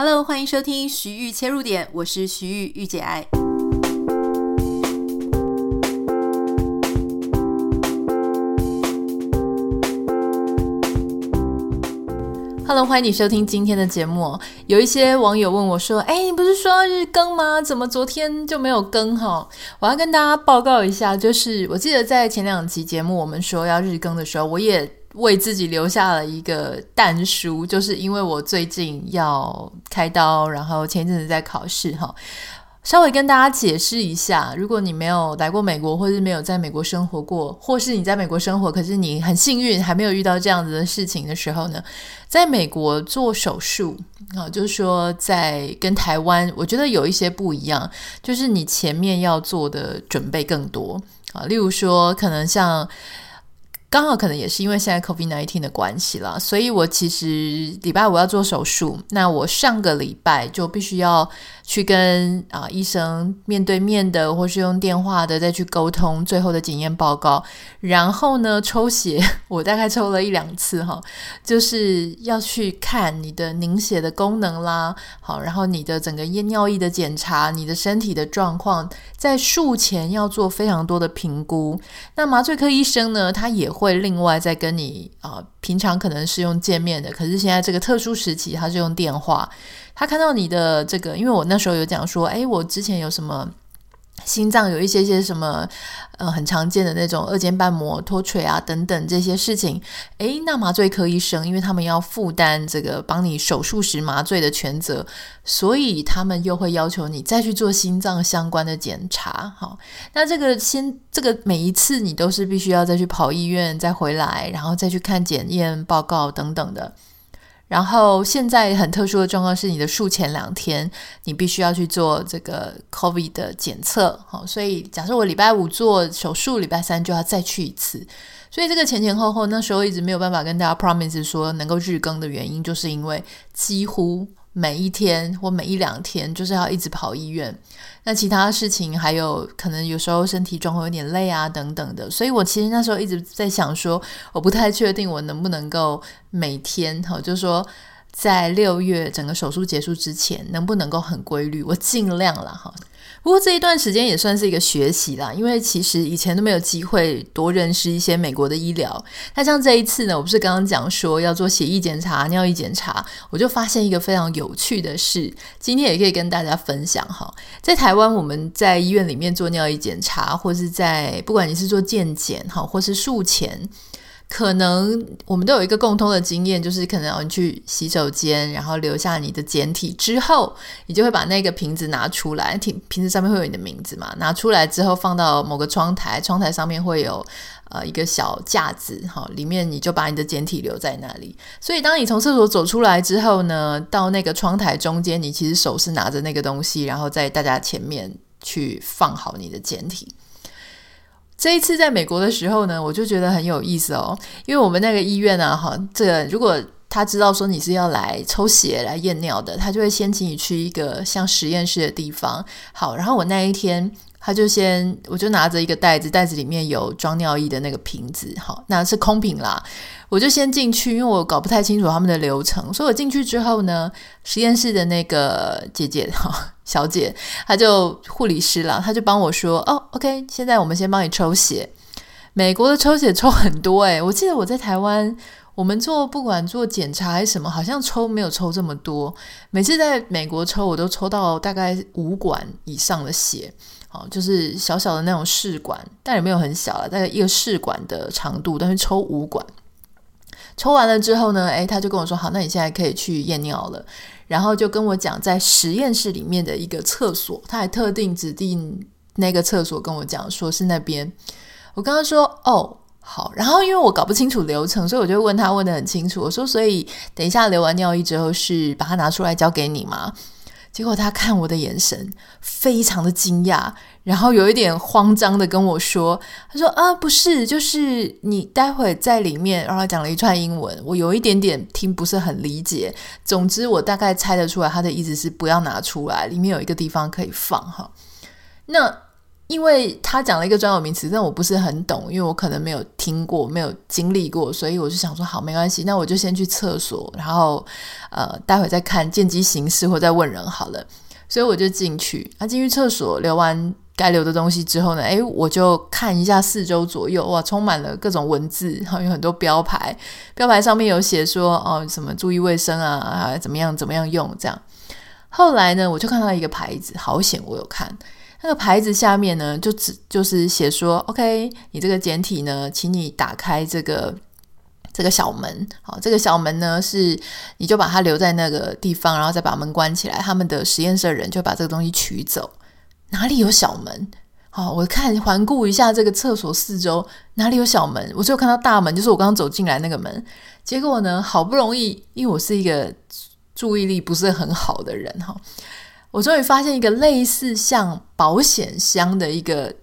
Hello，欢迎收听徐玉切入点，我是徐玉玉姐爱。Hello，欢迎你收听今天的节目。有一些网友问我说：“哎，你不是说日更吗？怎么昨天就没有更？”哈，我要跟大家报告一下，就是我记得在前两期节目我们说要日更的时候，我也。为自己留下了一个但书，就是因为我最近要开刀，然后前一阵子在考试哈。稍微跟大家解释一下，如果你没有来过美国，或是没有在美国生活过，或是你在美国生活，可是你很幸运还没有遇到这样子的事情的时候呢，在美国做手术啊，就是说在跟台湾，我觉得有一些不一样，就是你前面要做的准备更多啊，例如说可能像。刚好可能也是因为现在 COVID nineteen 的关系啦，所以我其实礼拜五要做手术，那我上个礼拜就必须要去跟啊医生面对面的，或是用电话的再去沟通最后的检验报告，然后呢抽血，我大概抽了一两次哈，就是要去看你的凝血的功能啦，好，然后你的整个验尿液的检查，你的身体的状况，在术前要做非常多的评估，那麻醉科医生呢，他也会另外再跟你啊、平常可能是用见面的，可是现在这个特殊时期，他是用电话。他看到你的这个，因为我那时候有讲说，诶，我之前有什么。心脏有一些些什么，呃，很常见的那种二尖瓣膜脱垂啊等等这些事情，诶，那麻醉科医生因为他们要负担这个帮你手术时麻醉的全责，所以他们又会要求你再去做心脏相关的检查。好，那这个先这个每一次你都是必须要再去跑医院再回来，然后再去看检验报告等等的。然后现在很特殊的状况是，你的术前两天，你必须要去做这个 COVID 的检测，好，所以假设我礼拜五做手术，礼拜三就要再去一次，所以这个前前后后，那时候一直没有办法跟大家 promise 说能够日更的原因，就是因为几乎。每一天或每一两天，就是要一直跑医院。那其他事情还有可能有时候身体状况有点累啊等等的，所以我其实那时候一直在想说，我不太确定我能不能够每天哈，就是说在六月整个手术结束之前，能不能够很规律，我尽量了哈。不过这一段时间也算是一个学习啦，因为其实以前都没有机会多认识一些美国的医疗。那像这一次呢，我不是刚刚讲说要做血液检查、尿液检查，我就发现一个非常有趣的事，今天也可以跟大家分享哈。在台湾，我们在医院里面做尿液检查，或是在不管你是做健检哈，或是术前。可能我们都有一个共通的经验，就是可能要你去洗手间，然后留下你的简体之后，你就会把那个瓶子拿出来，瓶瓶子上面会有你的名字嘛？拿出来之后放到某个窗台，窗台上面会有呃一个小架子，哈，里面你就把你的简体留在那里。所以当你从厕所走出来之后呢，到那个窗台中间，你其实手是拿着那个东西，然后在大家前面去放好你的简体。这一次在美国的时候呢，我就觉得很有意思哦，因为我们那个医院啊，哈，这个如果他知道说你是要来抽血来验尿的，他就会先请你去一个像实验室的地方。好，然后我那一天他就先，我就拿着一个袋子，袋子里面有装尿液的那个瓶子，好，那是空瓶啦。我就先进去，因为我搞不太清楚他们的流程，所以我进去之后呢，实验室的那个姐姐哈小姐，她就护理师啦，她就帮我说：“哦，OK，现在我们先帮你抽血。”美国的抽血抽很多诶，我记得我在台湾，我们做不管做检查还是什么，好像抽没有抽这么多。每次在美国抽，我都抽到大概五管以上的血，好，就是小小的那种试管，但也没有很小了，大概一个试管的长度，但是抽五管。抽完了之后呢，诶，他就跟我说：“好，那你现在可以去验尿了。”然后就跟我讲，在实验室里面的一个厕所，他还特定指定那个厕所跟我讲，说是那边。我跟他说：“哦，好。”然后因为我搞不清楚流程，所以我就问他问得很清楚。我说：“所以等一下留完尿液之后，是把它拿出来交给你吗？”结果他看我的眼神非常的惊讶，然后有一点慌张的跟我说：“他说啊，不是，就是你待会在里面。”然后他讲了一串英文，我有一点点听不是很理解。总之，我大概猜得出来他的意思是不要拿出来，里面有一个地方可以放哈。那因为他讲了一个专有名词，但我不是很懂，因为我可能没有听过，没有经历过，所以我就想说，好，没关系，那我就先去厕所，然后呃，待会再看，见机行事或再问人好了。所以我就进去，啊，进去厕所留完该留的东西之后呢，诶，我就看一下四周左右，哇，充满了各种文字，然后有很多标牌，标牌上面有写说，哦，什么注意卫生啊，啊，怎么样怎么样用这样。后来呢，我就看到一个牌子，好险我有看。那个牌子下面呢，就只就是写说，OK，你这个简体呢，请你打开这个这个小门，好，这个小门呢是你就把它留在那个地方，然后再把门关起来。他们的实验室的人就把这个东西取走。哪里有小门？好，我看环顾一下这个厕所四周，哪里有小门？我只有看到大门，就是我刚刚走进来那个门。结果呢，好不容易，因为我是一个注意力不是很好的人，哈。我终于发现一个类似像保险箱的一个，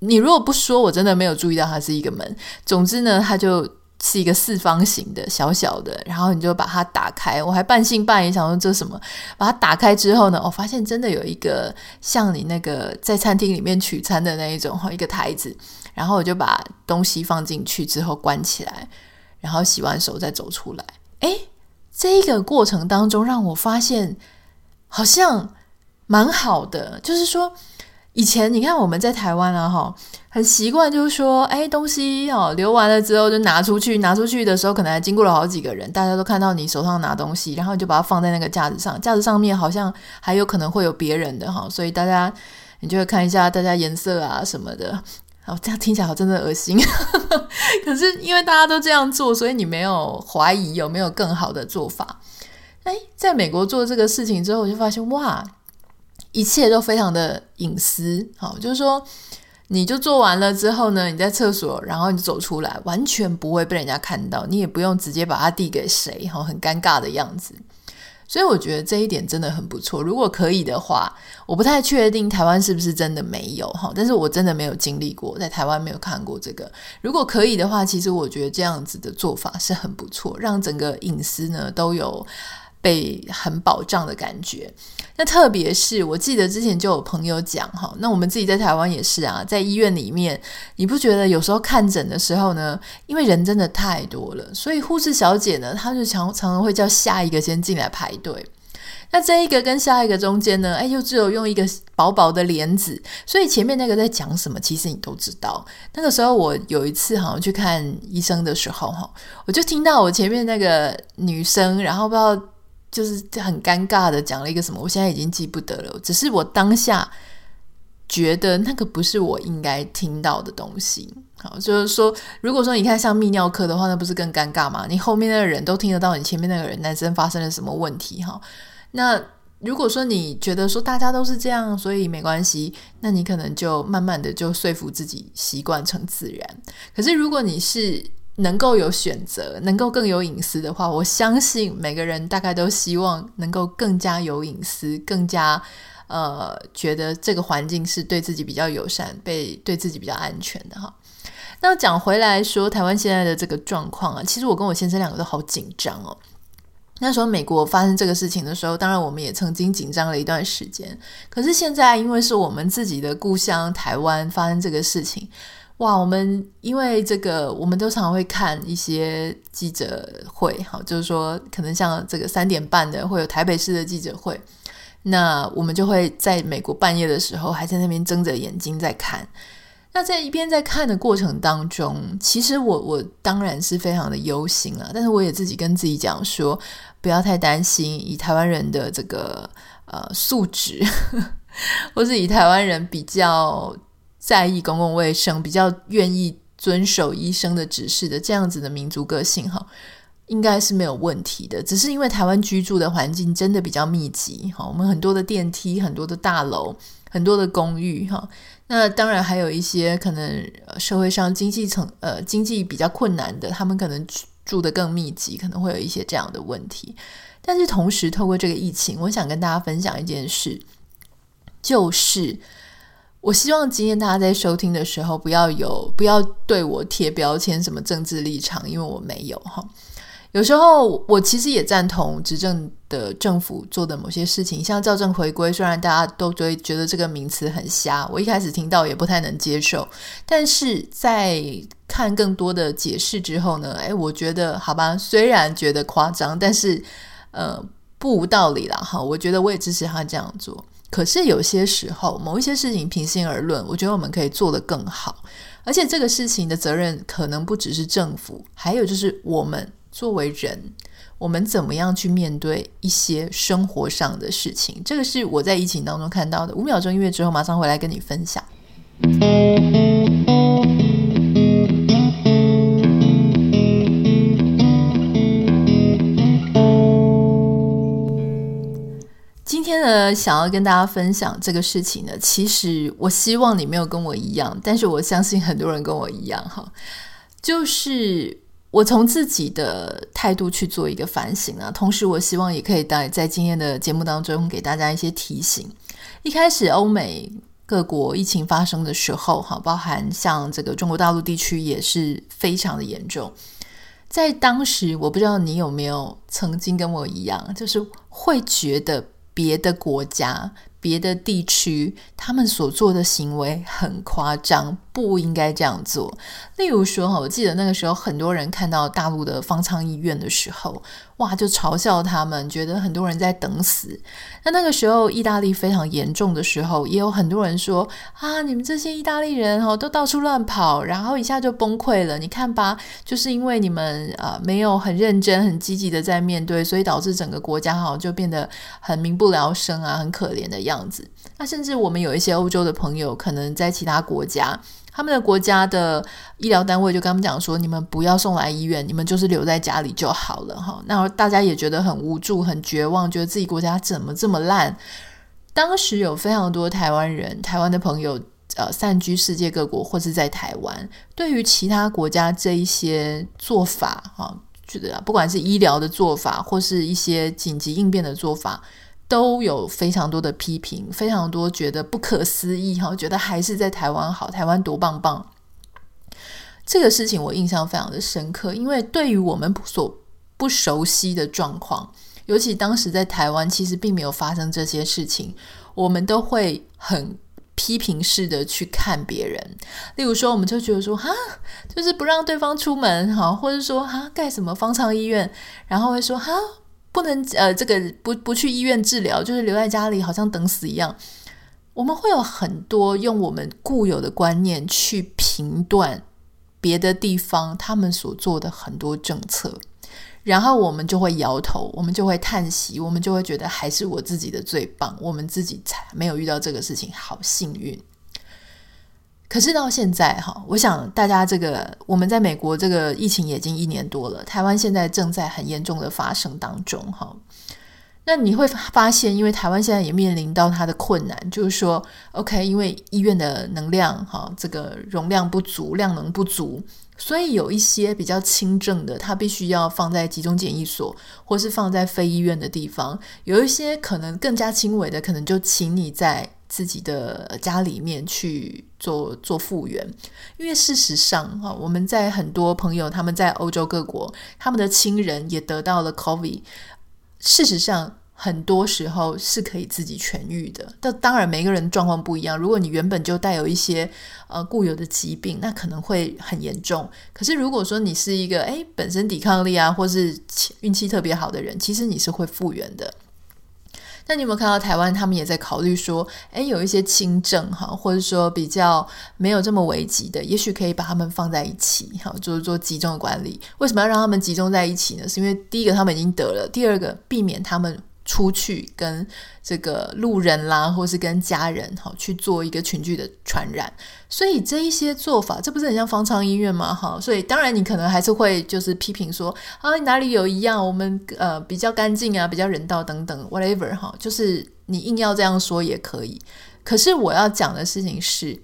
你如果不说，我真的没有注意到它是一个门。总之呢，它就是一个四方形的小小的，然后你就把它打开。我还半信半疑，想说这什么？把它打开之后呢，我发现真的有一个像你那个在餐厅里面取餐的那一种一个台子，然后我就把东西放进去之后关起来，然后洗完手再走出来。诶，这个过程当中让我发现。好像蛮好的，就是说，以前你看我们在台湾啊，哈，很习惯，就是说，哎，东西哦留完了之后就拿出去，拿出去的时候可能还经过了好几个人，大家都看到你手上拿东西，然后你就把它放在那个架子上，架子上面好像还有可能会有别人的哈，所以大家你就会看一下大家颜色啊什么的，哦，这样听起来好真的恶心，可是因为大家都这样做，所以你没有怀疑有没有更好的做法。哎，在美国做这个事情之后，我就发现哇，一切都非常的隐私。好，就是说，你就做完了之后呢，你在厕所，然后你走出来，完全不会被人家看到，你也不用直接把它递给谁，哈，很尴尬的样子。所以我觉得这一点真的很不错。如果可以的话，我不太确定台湾是不是真的没有哈，但是我真的没有经历过，在台湾没有看过这个。如果可以的话，其实我觉得这样子的做法是很不错，让整个隐私呢都有。被很保障的感觉，那特别是我记得之前就有朋友讲哈，那我们自己在台湾也是啊，在医院里面，你不觉得有时候看诊的时候呢，因为人真的太多了，所以护士小姐呢，她就常常常会叫下一个先进来排队。那这一个跟下一个中间呢，哎，又只有用一个薄薄的帘子，所以前面那个在讲什么，其实你都知道。那个时候我有一次好像去看医生的时候哈，我就听到我前面那个女生，然后不知道。就是很尴尬的讲了一个什么，我现在已经记不得了。只是我当下觉得那个不是我应该听到的东西。好，就是说，如果说你看像泌尿科的话，那不是更尴尬吗？你后面那个人都听得到你前面那个人男生发生了什么问题哈。那如果说你觉得说大家都是这样，所以没关系，那你可能就慢慢的就说服自己习惯成自然。可是如果你是能够有选择，能够更有隐私的话，我相信每个人大概都希望能够更加有隐私，更加呃觉得这个环境是对自己比较友善，被对自己比较安全的哈。那讲回来说，台湾现在的这个状况啊，其实我跟我先生两个都好紧张哦。那时候美国发生这个事情的时候，当然我们也曾经紧张了一段时间。可是现在，因为是我们自己的故乡台湾发生这个事情。哇，我们因为这个，我们都常会看一些记者会，哈，就是说，可能像这个三点半的会有台北市的记者会，那我们就会在美国半夜的时候，还在那边睁着眼睛在看。那在一边在看的过程当中，其实我我当然是非常的忧心啊，但是我也自己跟自己讲说，不要太担心，以台湾人的这个呃素质，或是以台湾人比较。在意公共卫生，比较愿意遵守医生的指示的这样子的民族个性哈，应该是没有问题的。只是因为台湾居住的环境真的比较密集哈，我们很多的电梯、很多的大楼、很多的公寓哈，那当然还有一些可能社会上经济层呃经济比较困难的，他们可能住得更密集，可能会有一些这样的问题。但是同时，透过这个疫情，我想跟大家分享一件事，就是。我希望今天大家在收听的时候，不要有不要对我贴标签什么政治立场，因为我没有哈。有时候我其实也赞同执政的政府做的某些事情，像校正回归，虽然大家都觉得这个名词很瞎，我一开始听到也不太能接受，但是在看更多的解释之后呢，诶，我觉得好吧，虽然觉得夸张，但是呃不无道理啦哈，我觉得我也支持他这样做。可是有些时候，某一些事情平心而论，我觉得我们可以做得更好。而且这个事情的责任可能不只是政府，还有就是我们作为人，我们怎么样去面对一些生活上的事情？这个是我在疫情当中看到的。五秒钟音乐之后，马上回来跟你分享。呃，想要跟大家分享这个事情呢，其实我希望你没有跟我一样，但是我相信很多人跟我一样哈，就是我从自己的态度去做一个反省啊，同时我希望也可以在在今天的节目当中给大家一些提醒。一开始欧美各国疫情发生的时候，哈，包含像这个中国大陆地区也是非常的严重，在当时我不知道你有没有曾经跟我一样，就是会觉得。别的国家、别的地区，他们所做的行为很夸张，不应该这样做。例如说，哈，我记得那个时候，很多人看到大陆的方舱医院的时候，哇，就嘲笑他们，觉得很多人在等死。那那个时候，意大利非常严重的时候，也有很多人说啊，你们这些意大利人哦，都到处乱跑，然后一下就崩溃了。你看吧，就是因为你们啊、呃，没有很认真、很积极的在面对，所以导致整个国家哈就变得很民不聊生啊，很可怜的样子。那甚至我们有一些欧洲的朋友，可能在其他国家。他们的国家的医疗单位就跟他们讲说：“你们不要送来医院，你们就是留在家里就好了。”哈，那大家也觉得很无助、很绝望，觉得自己国家怎么这么烂。当时有非常多台湾人、台湾的朋友，呃，散居世界各国或是在台湾，对于其他国家这一些做法，哈，觉得不管是医疗的做法，或是一些紧急应变的做法。都有非常多的批评，非常多觉得不可思议哈，觉得还是在台湾好，台湾多棒棒。这个事情我印象非常的深刻，因为对于我们所不熟悉的状况，尤其当时在台湾，其实并没有发生这些事情，我们都会很批评式的去看别人。例如说，我们就觉得说，哈，就是不让对方出门哈，或者说，哈，盖什么方舱医院，然后会说，哈。不能呃，这个不不去医院治疗，就是留在家里，好像等死一样。我们会有很多用我们固有的观念去评断别的地方他们所做的很多政策，然后我们就会摇头，我们就会叹息，我们就会觉得还是我自己的最棒，我们自己才没有遇到这个事情，好幸运。可是到现在哈，我想大家这个我们在美国这个疫情已经一年多了，台湾现在正在很严重的发生当中哈。那你会发现，因为台湾现在也面临到它的困难，就是说，OK，因为医院的能量哈，这个容量不足，量能不足，所以有一些比较轻症的，它必须要放在集中检疫所，或是放在非医院的地方；有一些可能更加轻微的，可能就请你在。自己的家里面去做做复原，因为事实上哈，我们在很多朋友他们在欧洲各国，他们的亲人也得到了 COVID。事实上，很多时候是可以自己痊愈的。但当然，每个人状况不一样。如果你原本就带有一些呃固有的疾病，那可能会很严重。可是如果说你是一个诶本身抵抗力啊，或是运气特别好的人，其实你是会复原的。那你有没有看到台湾他们也在考虑说，诶，有一些轻症哈，或者说比较没有这么危急的，也许可以把他们放在一起，哈，就是做集中的管理。为什么要让他们集中在一起呢？是因为第一个他们已经得了，第二个避免他们。出去跟这个路人啦，或是跟家人哈去做一个群聚的传染，所以这一些做法，这不是很像方舱医院吗？哈，所以当然你可能还是会就是批评说啊，哪里有一样，我们呃比较干净啊，比较人道等等，whatever 哈，就是你硬要这样说也可以。可是我要讲的事情是，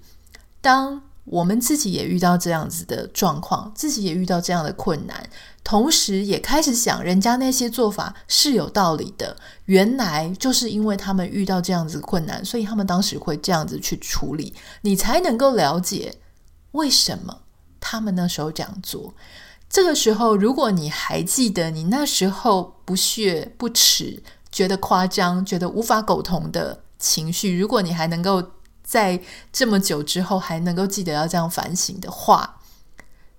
当。我们自己也遇到这样子的状况，自己也遇到这样的困难，同时也开始想，人家那些做法是有道理的。原来就是因为他们遇到这样子困难，所以他们当时会这样子去处理，你才能够了解为什么他们那时候这样做。这个时候，如果你还记得你那时候不屑不耻、觉得夸张、觉得无法苟同的情绪，如果你还能够在这么久之后还能够记得要这样反省的话，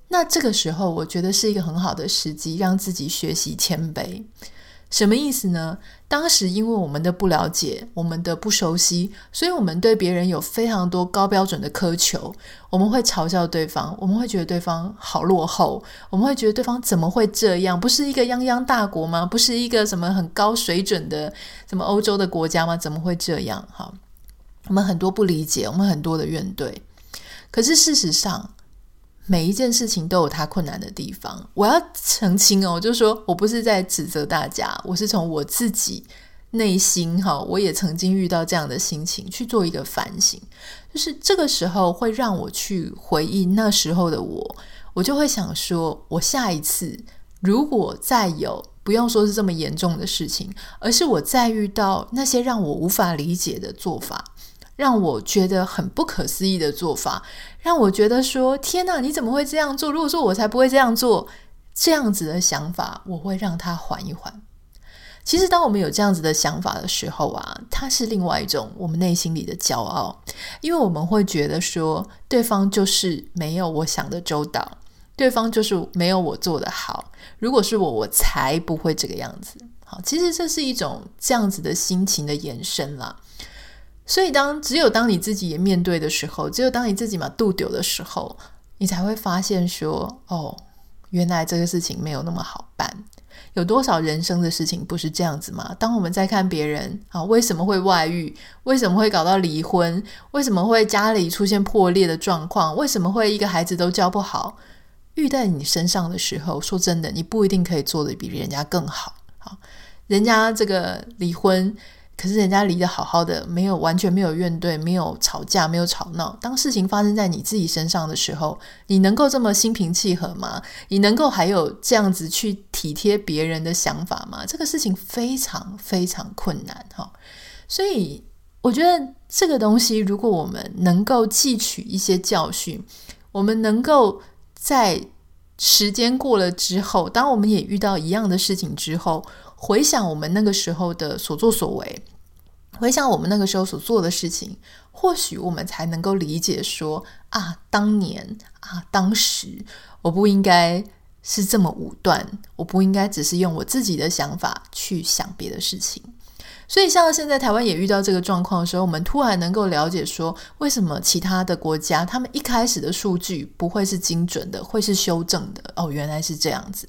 那这个时候我觉得是一个很好的时机，让自己学习谦卑。什么意思呢？当时因为我们的不了解，我们的不熟悉，所以我们对别人有非常多高标准的苛求。我们会嘲笑对方，我们会觉得对方好落后，我们会觉得对方怎么会这样？不是一个泱泱大国吗？不是一个什么很高水准的什么欧洲的国家吗？怎么会这样？哈，我们很多不理解，我们很多的怨怼。可是事实上，每一件事情都有它困难的地方。我要澄清哦，就是说我不是在指责大家，我是从我自己内心哈，我也曾经遇到这样的心情去做一个反省。就是这个时候会让我去回忆那时候的我，我就会想说，我下一次如果再有，不用说是这么严重的事情，而是我再遇到那些让我无法理解的做法。让我觉得很不可思议的做法，让我觉得说：“天哪，你怎么会这样做？”如果说我才不会这样做，这样子的想法，我会让他缓一缓。其实，当我们有这样子的想法的时候啊，它是另外一种我们内心里的骄傲，因为我们会觉得说，对方就是没有我想的周到，对方就是没有我做的好。如果是我，我才不会这个样子。好，其实这是一种这样子的心情的延伸啦。所以当，只有当你自己也面对的时候，只有当你自己嘛度丢的时候，你才会发现说：“哦，原来这个事情没有那么好办。有多少人生的事情不是这样子吗？当我们在看别人啊，为什么会外遇？为什么会搞到离婚？为什么会家里出现破裂的状况？为什么会一个孩子都教不好？遇在你身上的时候，说真的，你不一定可以做得比人家更好。好，人家这个离婚。”可是人家离得好好的，没有完全没有怨怼，没有吵架，没有吵闹。当事情发生在你自己身上的时候，你能够这么心平气和吗？你能够还有这样子去体贴别人的想法吗？这个事情非常非常困难哈。所以我觉得这个东西，如果我们能够汲取一些教训，我们能够在时间过了之后，当我们也遇到一样的事情之后，回想我们那个时候的所作所为，回想我们那个时候所做的事情，或许我们才能够理解说啊，当年啊，当时我不应该是这么武断，我不应该只是用我自己的想法去想别的事情。所以，像现在台湾也遇到这个状况的时候，我们突然能够了解说，为什么其他的国家他们一开始的数据不会是精准的，会是修正的？哦，原来是这样子。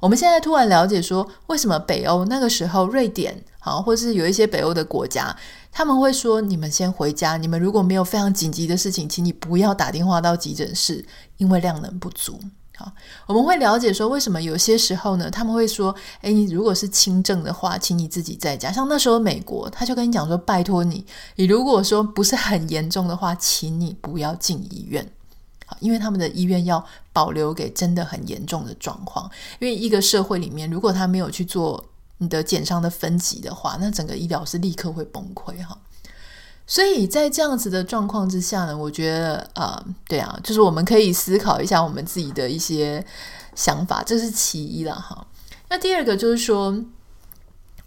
我们现在突然了解说，为什么北欧那个时候，瑞典好，或是有一些北欧的国家，他们会说：“你们先回家，你们如果没有非常紧急的事情，请你不要打电话到急诊室，因为量能不足。”好，我们会了解说，为什么有些时候呢，他们会说：“诶，你如果是轻症的话，请你自己在家。”像那时候美国，他就跟你讲说：“拜托你，你如果说不是很严重的话，请你不要进医院。”因为他们的医院要保留给真的很严重的状况，因为一个社会里面，如果他没有去做你的减伤的分级的话，那整个医疗是立刻会崩溃哈。所以在这样子的状况之下呢，我觉得啊、呃，对啊，就是我们可以思考一下我们自己的一些想法，这是其一了哈。那第二个就是说，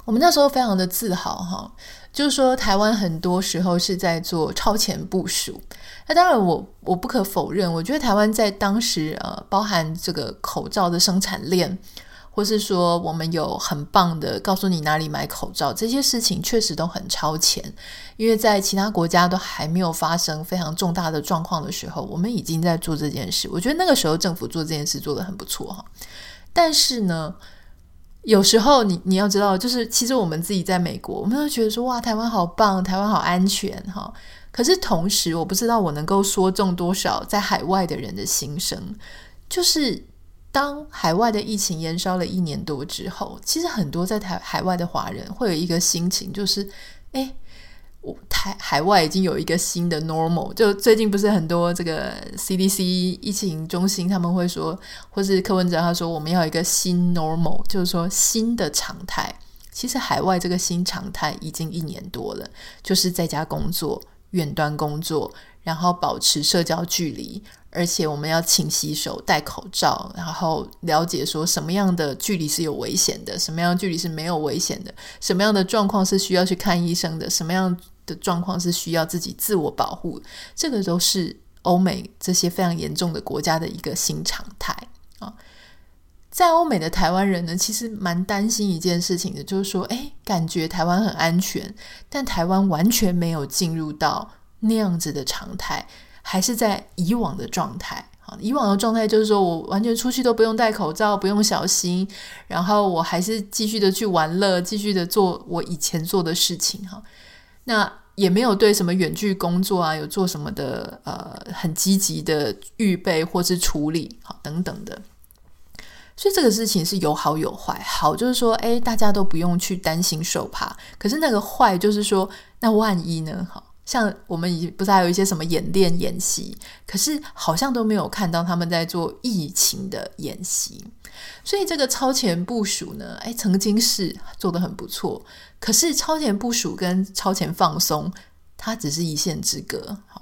我们那时候非常的自豪哈，就是说台湾很多时候是在做超前部署。那当然我，我不可否认，我觉得台湾在当时，呃，包含这个口罩的生产链，或是说我们有很棒的告诉你哪里买口罩，这些事情确实都很超前，因为在其他国家都还没有发生非常重大的状况的时候，我们已经在做这件事。我觉得那个时候政府做这件事做得很不错哈。但是呢，有时候你你要知道，就是其实我们自己在美国，我们都觉得说哇，台湾好棒，台湾好安全哈。可是同时，我不知道我能够说中多少在海外的人的心声。就是当海外的疫情延烧了一年多之后，其实很多在台海外的华人会有一个心情，就是哎，我台海外已经有一个新的 normal。就最近不是很多这个 CDC 疫情中心他们会说，或是柯文哲他说我们要一个新 normal，就是说新的常态。其实海外这个新常态已经一年多了，就是在家工作。远端工作，然后保持社交距离，而且我们要勤洗手、戴口罩，然后了解说什么样的距离是有危险的，什么样的距离是没有危险的，什么样的状况是需要去看医生的，什么样的状况是需要自己自我保护，这个都是欧美这些非常严重的国家的一个新常态。在欧美的台湾人呢，其实蛮担心一件事情的，就是说，诶，感觉台湾很安全，但台湾完全没有进入到那样子的常态，还是在以往的状态。好，以往的状态就是说我完全出去都不用戴口罩，不用小心，然后我还是继续的去玩乐，继续的做我以前做的事情。哈，那也没有对什么远距工作啊，有做什么的呃很积极的预备或是处理，好等等的。所以这个事情是有好有坏，好就是说，诶，大家都不用去担心受怕。可是那个坏就是说，那万一呢？好像我们已不是还有一些什么演练演习，可是好像都没有看到他们在做疫情的演习。所以这个超前部署呢，诶，曾经是做得很不错。可是超前部署跟超前放松，它只是一线之隔。好。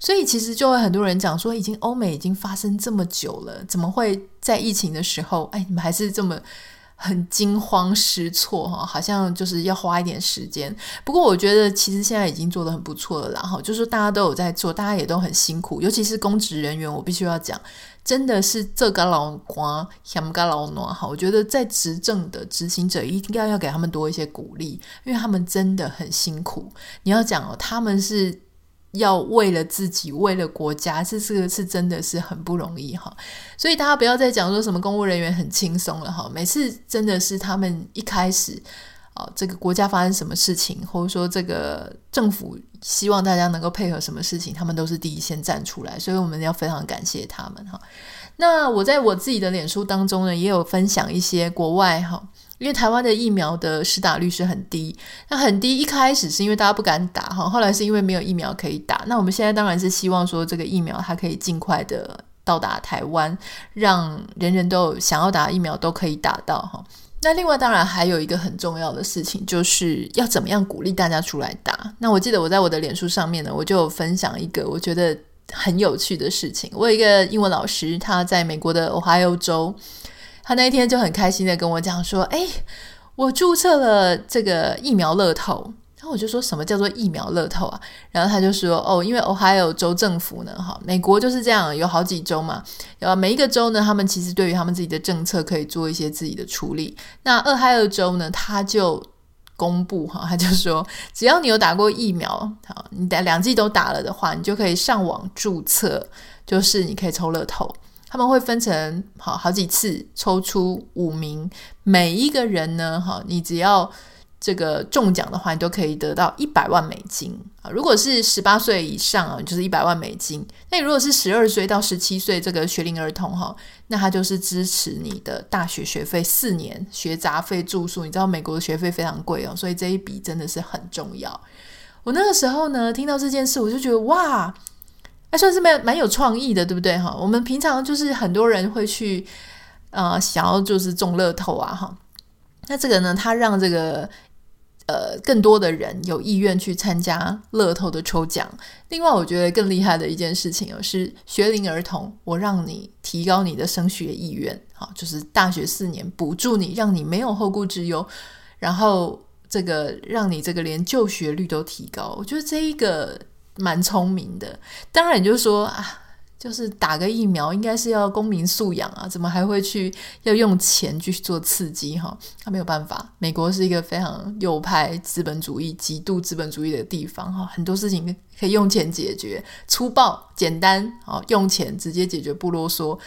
所以其实就会很多人讲说，已经欧美已经发生这么久了，怎么会在疫情的时候，哎，你们还是这么很惊慌失措哈？好像就是要花一点时间。不过我觉得其实现在已经做得很不错了啦，哈，就是大家都有在做，大家也都很辛苦，尤其是公职人员，我必须要讲，真的是这个老瓜想个老暖哈。我觉得在执政的执行者应该要给他们多一些鼓励，因为他们真的很辛苦。你要讲哦，他们是。要为了自己，为了国家，这这个是真的是很不容易哈。所以大家不要再讲说什么公务人员很轻松了哈。每次真的是他们一开始啊，这个国家发生什么事情，或者说这个政府希望大家能够配合什么事情，他们都是第一先站出来。所以我们要非常感谢他们哈。那我在我自己的脸书当中呢，也有分享一些国外哈。因为台湾的疫苗的施打率是很低，那很低。一开始是因为大家不敢打哈，后来是因为没有疫苗可以打。那我们现在当然是希望说这个疫苗它可以尽快的到达台湾，让人人都想要打疫苗都可以打到哈。那另外当然还有一个很重要的事情，就是要怎么样鼓励大家出来打。那我记得我在我的脸书上面呢，我就分享一个我觉得很有趣的事情。我有一个英文老师，他在美国的 Ohio 州。他那天就很开心的跟我讲说：“诶，我注册了这个疫苗乐透。”然后我就说什么叫做疫苗乐透啊？然后他就说：“哦，因为 Ohio 州政府呢，哈，美国就是这样，有好几州嘛，然后每一个州呢，他们其实对于他们自己的政策可以做一些自己的处理。那 Ohio 州呢，他就公布哈，他就说，只要你有打过疫苗，好，你打两剂都打了的话，你就可以上网注册，就是你可以抽乐透。”他们会分成好好几次，抽出五名，每一个人呢，哈，你只要这个中奖的话，你都可以得到一百万美金啊。如果是十八岁以上啊，就是一百万美金。那如果是十二岁到十七岁这个学龄儿童哈，那他就是支持你的大学学费四年，学杂费、住宿。你知道美国的学费非常贵哦，所以这一笔真的是很重要。我那个时候呢，听到这件事，我就觉得哇。那算是蛮蛮有创意的，对不对哈？我们平常就是很多人会去，呃，想要就是中乐透啊哈。那这个呢，他让这个呃更多的人有意愿去参加乐透的抽奖。另外，我觉得更厉害的一件事情哦，是学龄儿童，我让你提高你的升学意愿，好，就是大学四年补助你，让你没有后顾之忧，然后这个让你这个连就学率都提高。我觉得这一个。蛮聪明的，当然就是说啊，就是打个疫苗，应该是要公民素养啊，怎么还会去要用钱去做刺激哈？他没有办法，美国是一个非常右派资本主义、极度资本主义的地方哈，很多事情可以用钱解决，粗暴简单啊，用钱直接解决不啰嗦。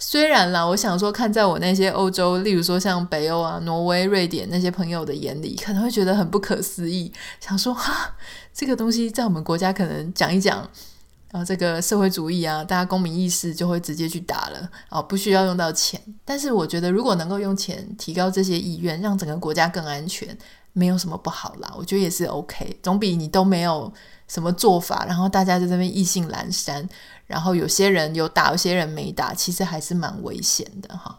虽然啦，我想说，看在我那些欧洲，例如说像北欧啊、挪威、瑞典那些朋友的眼里，可能会觉得很不可思议，想说哈，这个东西在我们国家可能讲一讲，然后这个社会主义啊，大家公民意识就会直接去打了，哦，不需要用到钱。但是我觉得，如果能够用钱提高这些意愿，让整个国家更安全，没有什么不好啦。我觉得也是 OK，总比你都没有什么做法，然后大家在这边意兴阑珊。然后有些人有打，有些人没打，其实还是蛮危险的哈。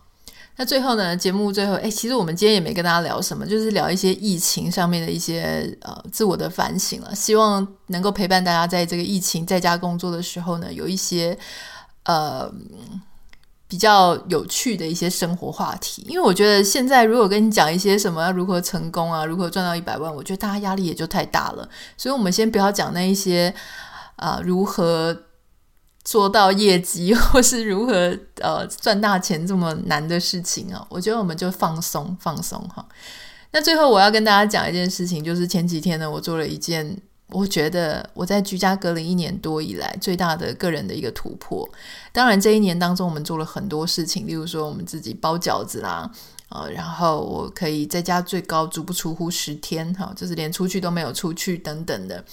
那最后呢，节目最后，哎，其实我们今天也没跟大家聊什么，就是聊一些疫情上面的一些呃自我的反省了。希望能够陪伴大家在这个疫情在家工作的时候呢，有一些呃比较有趣的一些生活话题。因为我觉得现在如果跟你讲一些什么要如何成功啊，如何赚到一百万，我觉得大家压力也就太大了。所以我们先不要讲那一些啊、如何。做到业绩，或是如何呃赚大钱这么难的事情啊？我觉得我们就放松放松哈。那最后我要跟大家讲一件事情，就是前几天呢，我做了一件我觉得我在居家隔离一年多以来最大的个人的一个突破。当然这一年当中，我们做了很多事情，例如说我们自己包饺子啦，呃，然后我可以在家最高足不出户十天哈，就是连出去都没有出去等等的。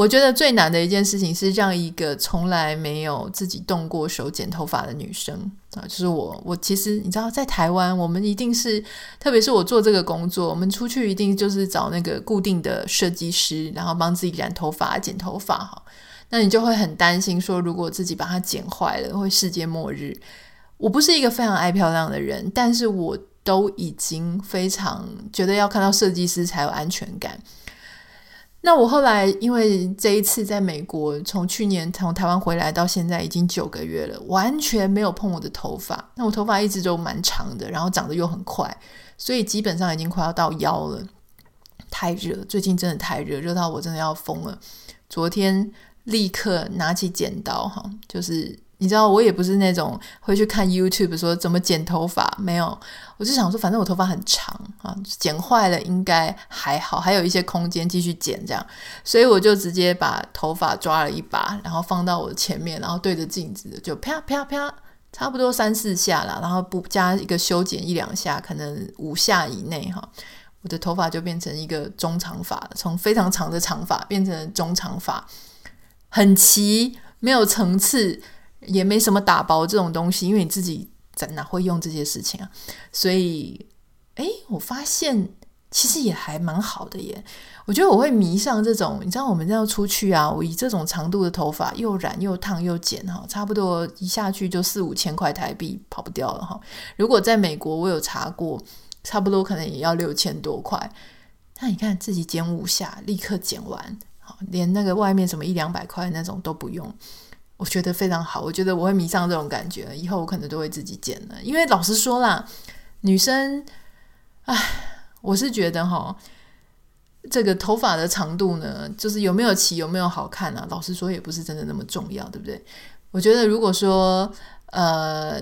我觉得最难的一件事情是让一个从来没有自己动过手剪头发的女生啊，就是我。我其实你知道，在台湾，我们一定是，特别是我做这个工作，我们出去一定就是找那个固定的设计师，然后帮自己染头发、剪头发哈。那你就会很担心说，如果自己把它剪坏了，会世界末日。我不是一个非常爱漂亮的人，但是我都已经非常觉得要看到设计师才有安全感。那我后来因为这一次在美国，从去年从台湾回来到现在已经九个月了，完全没有碰我的头发。那我头发一直都蛮长的，然后长得又很快，所以基本上已经快要到腰了。太热，最近真的太热，热到我真的要疯了。昨天立刻拿起剪刀，哈，就是。你知道我也不是那种会去看 YouTube 说怎么剪头发，没有，我就想说，反正我头发很长啊，剪坏了应该还好，还有一些空间继续剪这样，所以我就直接把头发抓了一把，然后放到我前面，然后对着镜子就啪啪啪，差不多三四下了，然后不加一个修剪一两下，可能五下以内哈，我的头发就变成一个中长发了，从非常长的长发变成中长发，很齐，没有层次。也没什么打包这种东西，因为你自己在哪会用这些事情啊？所以，诶，我发现其实也还蛮好的耶。我觉得我会迷上这种，你知道，我们要出去啊，我以这种长度的头发，又染又烫又剪哈，差不多一下去就四五千块台币，跑不掉了哈。如果在美国，我有查过，差不多可能也要六千多块。那你看自己剪五下，立刻剪完，好，连那个外面什么一两百块那种都不用。我觉得非常好，我觉得我会迷上这种感觉，以后我可能都会自己剪了。因为老实说啦，女生，唉，我是觉得哈，这个头发的长度呢，就是有没有齐，有没有好看啊？老实说，也不是真的那么重要，对不对？我觉得如果说，呃，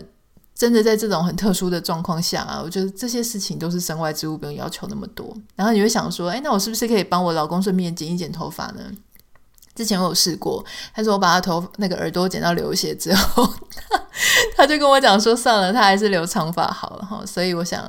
真的在这种很特殊的状况下啊，我觉得这些事情都是身外之物，不用要求那么多。然后你会想说，哎，那我是不是可以帮我老公顺便剪一剪头发呢？之前我有试过，他说我把他头那个耳朵剪到流血之后，他就跟我讲说算了，他还是留长发好了哈。所以我想，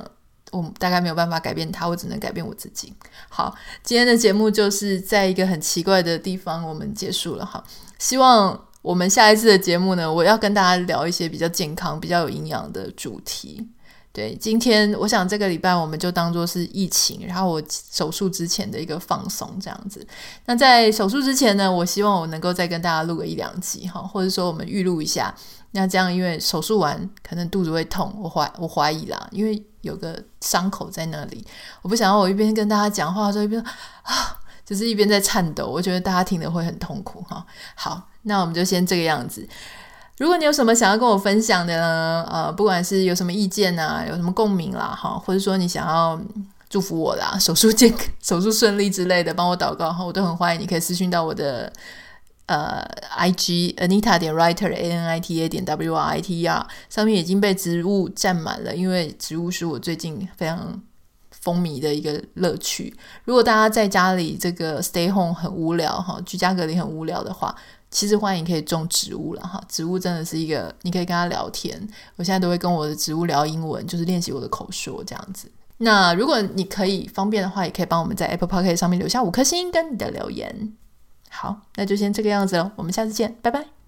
我大概没有办法改变他，我只能改变我自己。好，今天的节目就是在一个很奇怪的地方我们结束了哈。希望我们下一次的节目呢，我要跟大家聊一些比较健康、比较有营养的主题。对，今天我想这个礼拜我们就当做是疫情，然后我手术之前的一个放松这样子。那在手术之前呢，我希望我能够再跟大家录个一两集哈，或者说我们预录一下。那这样，因为手术完可能肚子会痛，我怀我怀疑啦，因为有个伤口在那里，我不想要我一边跟大家讲话的时候一边啊，就是一边在颤抖，我觉得大家听了会很痛苦哈。好，那我们就先这个样子。如果你有什么想要跟我分享的呢？呃，不管是有什么意见啊，有什么共鸣啦，哈，或者说你想要祝福我啦，手术健 手术顺利之类的，帮我祷告哈，我都很欢迎。你可以私讯到我的呃 I G Anita 点 Writer A N I T A 点 W R I T E R 上面已经被植物占满了，因为植物是我最近非常风靡的一个乐趣。如果大家在家里这个 Stay Home 很无聊哈，居家隔离很无聊的话。其实欢迎可以种植物了哈，植物真的是一个，你可以跟他聊天。我现在都会跟我的植物聊英文，就是练习我的口说这样子。那如果你可以方便的话，也可以帮我们在 Apple p o c k e t 上面留下五颗星跟你的留言。好，那就先这个样子了，我们下次见，拜拜。